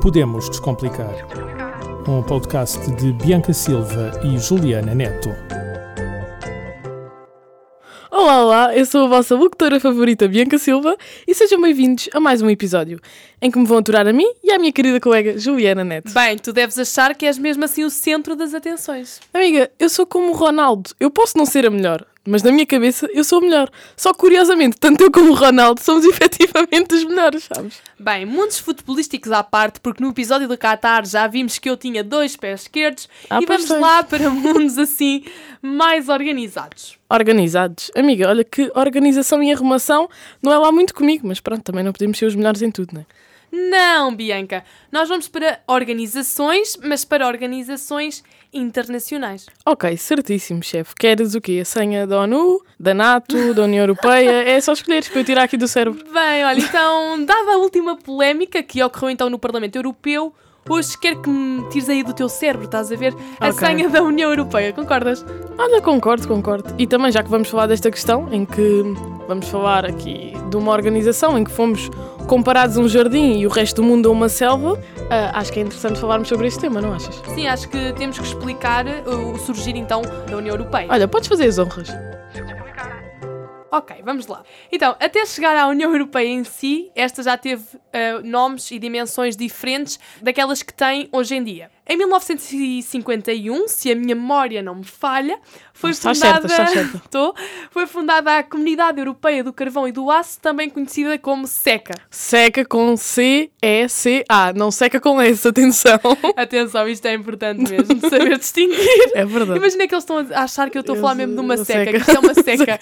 Podemos Descomplicar. Um podcast de Bianca Silva e Juliana Neto. Olá, olá, eu sou a vossa locutora favorita Bianca Silva e sejam bem-vindos a mais um episódio em que me vão aturar a mim e à minha querida colega Juliana Neto. Bem, tu deves achar que és mesmo assim o centro das atenções. Amiga, eu sou como o Ronaldo, eu posso não ser a melhor, mas na minha cabeça eu sou a melhor. Só que, curiosamente, tanto eu como o Ronaldo somos efetivamente os melhores, sabes? Bem, mundos futebolísticos à parte, porque no episódio do Qatar já vimos que eu tinha dois pés esquerdos Ah, e vamos tem. lá para mundos assim mais organizados. Organizados. Amiga, olha que organização e arrumação não é lá muito comigo, mas pronto, também não podemos ser os melhores em tudo, né? Não, Bianca, nós vamos para organizações, mas para organizações internacionais. Ok, certíssimo, chefe. Queres o quê? A senha da ONU, da NATO, da União Europeia? É só escolheres para eu tirar aqui do cérebro. Bem, olha, então, dada a última polémica que ocorreu então no Parlamento Europeu, hoje quero que me tires aí do teu cérebro, estás a ver? A Ok. senha da União Europeia, concordas? Olha, concordo, concordo. E também, já que vamos falar desta questão, em que vamos falar aqui de uma organização em que fomos comparados a um jardim e o resto do mundo a uma selva, ah, acho que é interessante falarmos sobre este tema, não achas? Sim, acho que temos que explicar uh, o surgir então da União Europeia. Olha, podes fazer as honras. Ok, vamos lá. Então, até chegar à União Europeia em si, esta já teve uh, nomes e dimensões diferentes daquelas que tem hoje em dia. Em 1951, se a minha memória não me falha, foi Estás fundada, certa, estás certa. Tô, foi fundada a Comunidade Europeia do Carvão e do Aço, também conhecida como SECA. Seca com C-E-C-A, não seca com S, atenção. Atenção, isto é importante mesmo, saber distinguir. É verdade. Imagina que eles estão a achar que eu estou a falar mesmo de uma eu seca, seca. que isto é uma seca.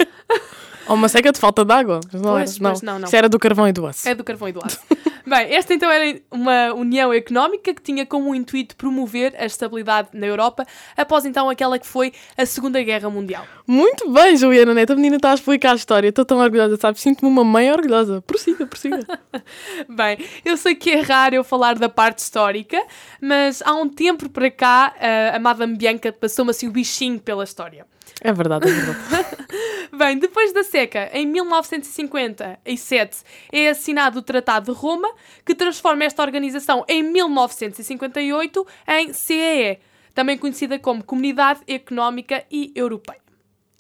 Ou uma seca de falta de água. Mas não, Pois, era. não. não, não. Isso era do carvão e do aço. É do carvão e do aço. Bem, esta então era uma união económica que tinha como intuito promover a estabilidade na Europa após então aquela que foi a Segunda Guerra Mundial. Muito bem, Juliana Neto. A menina está a explicar a história. Estou tão orgulhosa, sabes? Sinto-me uma mãe orgulhosa. Prossiga, prossiga. Bem, eu sei que é raro eu falar da parte histórica, mas há um tempo para cá a, a Madame Bianca passou-me assim o bichinho pela história. É verdade, é verdade. Bem, depois da seca, em 1957, é assinado o Tratado de Roma, que transforma esta organização em 1958 em CEE, também conhecida como Comunidade Económica e Europeia.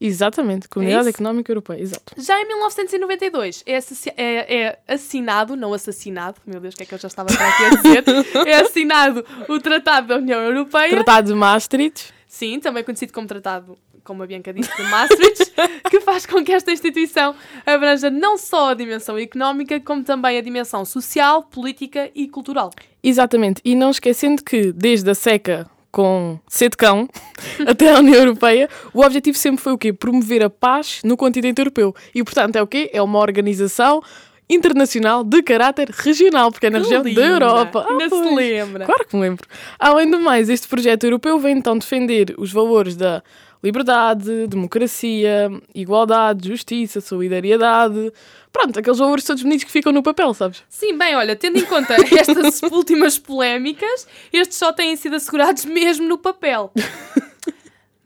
Exatamente. Comunidade isso? Económica Europeia. Exato. Já em 1992 é, é- é assinado, não assassinado, meu Deus, o que é que eu já estava aqui a dizer? é assinado o Tratado da União Europeia. Tratado de Maastricht. Sim, também conhecido como tratado, como a Bianca disse, de Maastricht, que faz com que esta instituição abranja não só a dimensão económica, como também a dimensão social, política e cultural. Exatamente. E não esquecendo que, desde a seca com C de cão até a União Europeia, o objetivo sempre foi o quê? Promover a paz no continente europeu. E, portanto, é o quê? É uma organização internacional de caráter regional, porque é na Que região linda! da Europa. Ainda se pois. lembra. Claro que me lembro. Além do mais, este projeto europeu vem então defender os valores da liberdade, democracia, igualdade, justiça, solidariedade. Pronto, aqueles valores todos bonitos que ficam no papel, sabes? Sim, bem, olha, tendo em conta estas últimas polémicas, estes só têm sido assegurados mesmo no papel.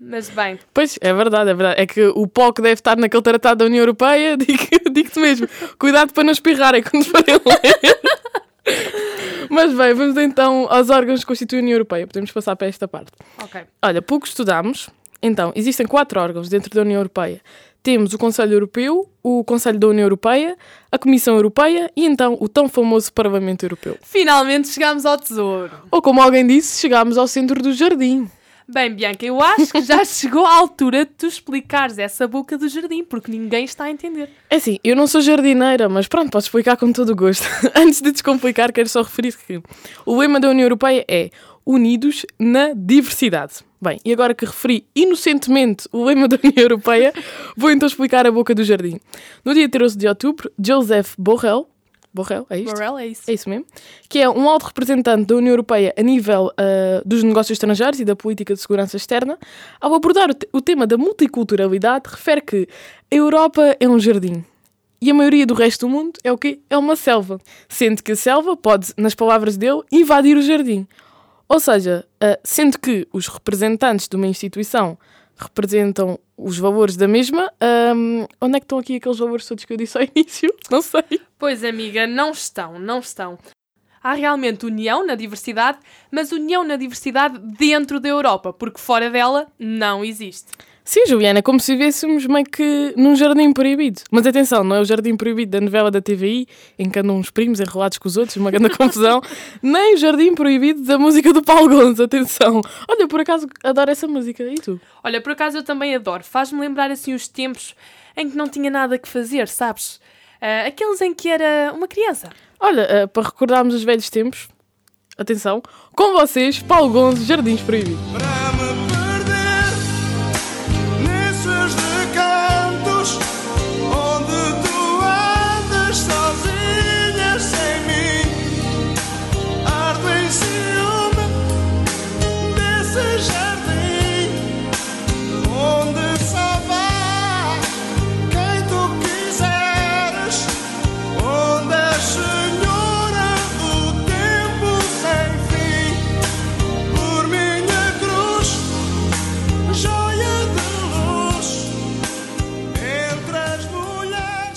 Mas bem, Pois, é verdade, é verdade. É que o pó que deve estar naquele tratado da União Europeia, digo- digo-te mesmo, cuidado para não espirrarem quando forem ler. Mas bem, vamos então aos órgãos que constituem a União Europeia. Podemos passar para esta parte. ok. Olha, pouco estudámos. Então, existem quatro órgãos dentro da União Europeia. Temos o Conselho Europeu, o Conselho da União Europeia, a Comissão Europeia e então o tão famoso Parlamento Europeu. Finalmente chegámos ao tesouro. Ou como alguém disse, chegámos ao centro do jardim. Bem, Bianca, eu acho que já chegou a altura de tu explicares essa boca do jardim, porque ninguém está a entender. É assim, eu não sou jardineira, mas pronto, posso explicar com todo o gosto. Antes de descomplicar, quero só referir que o lema da União Europeia é Unidos na Diversidade. Bem, e agora que referi inocentemente o lema da União Europeia, vou então explicar a boca do jardim. No dia 13 de outubro, Joseph Borrell, Borrell, é isto? Morel é isso. É isso mesmo. Que é um alto representante da União Europeia a nível ah, dos negócios estrangeiros e da política de segurança externa, ao abordar o, o tema da multiculturalidade, refere que a Europa é um jardim. E a maioria do resto do mundo é o quê? É uma selva. Sendo que a selva pode, nas palavras dele, invadir o jardim. Ou seja, ah, sendo que os representantes de uma instituição representam os valores da mesma, ahm, onde é que estão aqui aqueles valores todos que eu disse ao início? Não sei. Pois, amiga, não estão, não estão. há realmente união na diversidade, mas união na diversidade dentro da Europa, porque fora dela não existe. Sim, Juliana, é como se vivêssemos meio que num jardim proibido. Mas atenção, não é o jardim proibido da novela da TVI, em que andam uns primos enrolados com os outros, uma grande confusão, nem o jardim proibido da música do Paulo Gonzo, atenção. Olha, por acaso adoro essa música, e tu? Olha, por acaso eu também adoro. Faz-me lembrar assim os tempos em que não tinha nada que fazer, sabes? Uh, aqueles em que era uma criança. Olha, uh, para recordarmos os velhos tempos, atenção, com vocês, Paulo Gonzo, Jardins Proibidos.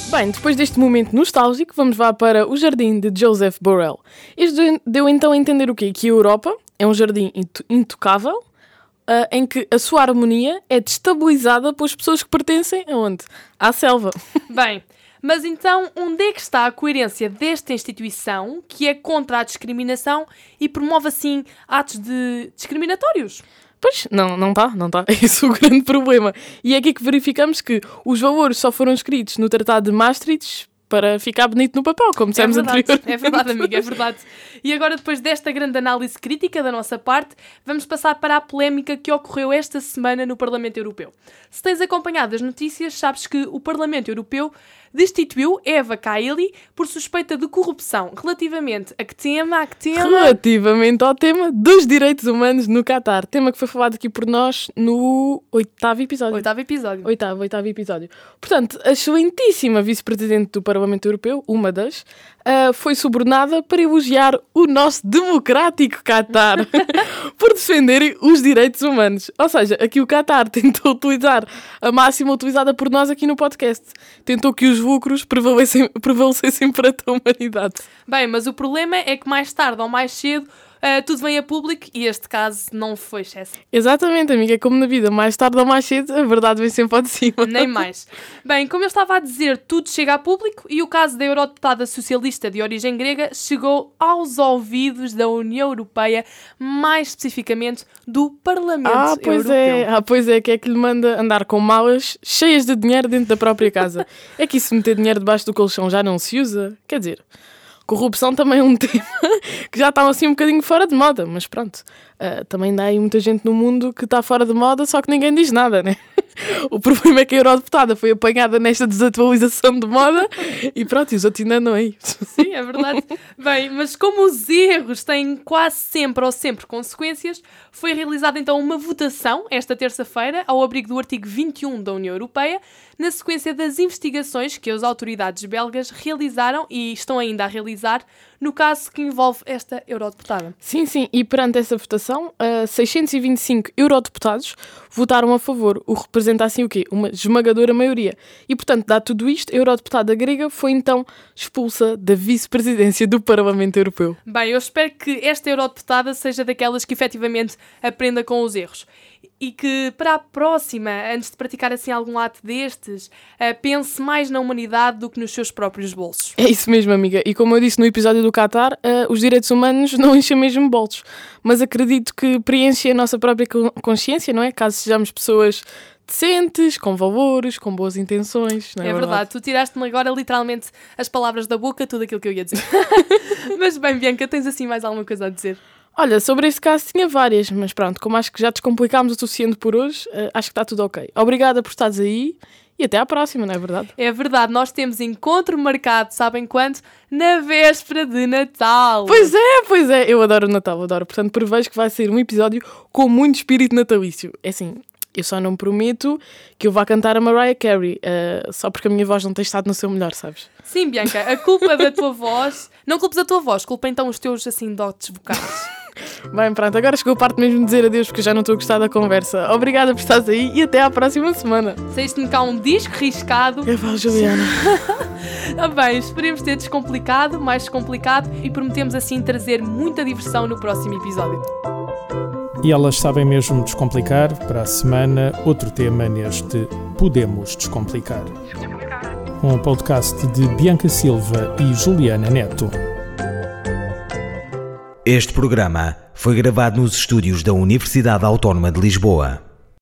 Bem, depois deste momento nostálgico, vamos lá para o jardim de Joseph Borrell. Este deu então a entender o quê? Que a Europa é um jardim intocável, uh, em que a sua harmonia é destabilizada pelas pessoas que pertencem aonde? À selva. Bem, mas então onde é que está a coerência desta instituição que é contra a discriminação e promove assim atos de discriminatórios? Pois, não, não está, não está. Esse é o grande problema. E é aqui que verificamos que os valores só foram escritos no Tratado de Maastricht para ficar bonito no papel, como dissemos é anteriormente. É verdade, amiga, é verdade. E agora, depois desta grande análise crítica da nossa parte, vamos passar para a polémica que ocorreu esta semana no Parlamento Europeu. Se tens acompanhado as notícias, sabes que o Parlamento Europeu destituiu Eva Kaili por suspeita de corrupção relativamente a que tema, a que tema... Relativamente ao tema dos direitos humanos no Qatar, tema que foi falado aqui por nós no oitavo episódio. Oitavo episódio. Oitavo, oitavo episódio. Portanto, a excelentíssima vice-presidente do Parlamento Europeu, uma das, uh, foi subornada para elogiar o nosso democrático Qatar por defenderem os direitos humanos. Ou seja, aqui o Qatar tentou utilizar a máxima utilizada por nós aqui no podcast. Tentou que os lucros prevalecessem, prevalecessem para a humanidade. Bem, mas o problema é que mais tarde ou mais cedo uh, tudo vem a público e este caso não foi excesso. Exatamente, amiga, é como na vida, mais tarde ou mais cedo, a verdade vem sempre ao de cima. Nem mais. Bem, como eu estava a dizer, tudo chega a público e o caso da eurodeputada socialista de origem grega chegou aos ouvidos da União Europeia, mais especificamente do Parlamento ah, pois Europeu. É. Ah, pois é, que é que lhe manda andar com malas cheias de dinheiro dentro da própria casa. é que isso meter dinheiro debaixo do colchão já não se usa? Quer dizer, Corrupção também é um tema que já está assim um bocadinho fora de moda, mas pronto, uh, também dá aí muita gente no mundo que está fora de moda, só que ninguém diz nada, né? O problema é que a eurodeputada foi apanhada nesta desatualização de moda e pronto, e os outros ainda não é isso. Sim, é verdade. Bem, mas como os erros têm quase sempre ou sempre consequências, foi realizada então uma votação esta terça-feira ao abrigo do artigo 21 da União Europeia, na sequência das investigações que as autoridades belgas realizaram e estão ainda a realizar no caso que envolve esta eurodeputada. Sim, sim, e perante essa votação, uh, 625 eurodeputados votaram a favor, o que representa assim o quê? Uma esmagadora maioria. E, portanto, dado tudo isto, a eurodeputada grega foi então expulsa da vice-presidência do Parlamento Europeu. Bem, eu espero que esta eurodeputada seja daquelas que efetivamente aprenda com os erros e que para a próxima, antes de praticar assim algum ato destes, uh, pense mais na humanidade do que nos seus próprios bolsos. É isso mesmo, amiga. E como eu disse no episódio do Qatar, uh, os direitos humanos não enchem mesmo bolsos. Mas acredito que preenche a nossa própria consciência, não é? Caso sejamos pessoas decentes, com valores, com boas intenções. Não é, é verdade? verdade, tu tiraste-me agora literalmente as palavras da boca, tudo aquilo que eu ia dizer. Mas bem, Bianca, tens assim mais alguma coisa a dizer? Olha, sobre este caso tinha várias, mas pronto, como acho que já descomplicámos o suficiente por hoje, uh, acho que está tudo ok. Obrigada por estares aí e até à próxima, não é verdade? É verdade, nós temos encontro marcado, sabem quando? Na véspera de Natal. Pois é, pois é, eu adoro o Natal, adoro. Portanto, prevejo que vai ser um episódio com muito espírito natalício. É assim, eu só não prometo que eu vá cantar a Mariah Carey, uh, só porque a minha voz não tem estado no seu melhor, sabes? Sim, Bianca, a culpa da tua voz. Não culpes a tua voz, culpa então os teus assim dotes vocais. Bem, pronto, agora chegou a parte mesmo de dizer adeus porque já não estou a gostar da conversa. Obrigada por estares aí e até à próxima semana. Saíste-me cá um disco riscado. Eu falo, Juliana. Ah, bem, esperemos ter descomplicado, mais descomplicado e prometemos assim trazer muita diversão no próximo episódio. E elas sabem mesmo descomplicar. Para a semana, outro tema neste Podemos Descomplicar. Um podcast de Bianca Silva e Juliana Neto. Este programa foi gravado nos estúdios da Universidade Autónoma de Lisboa.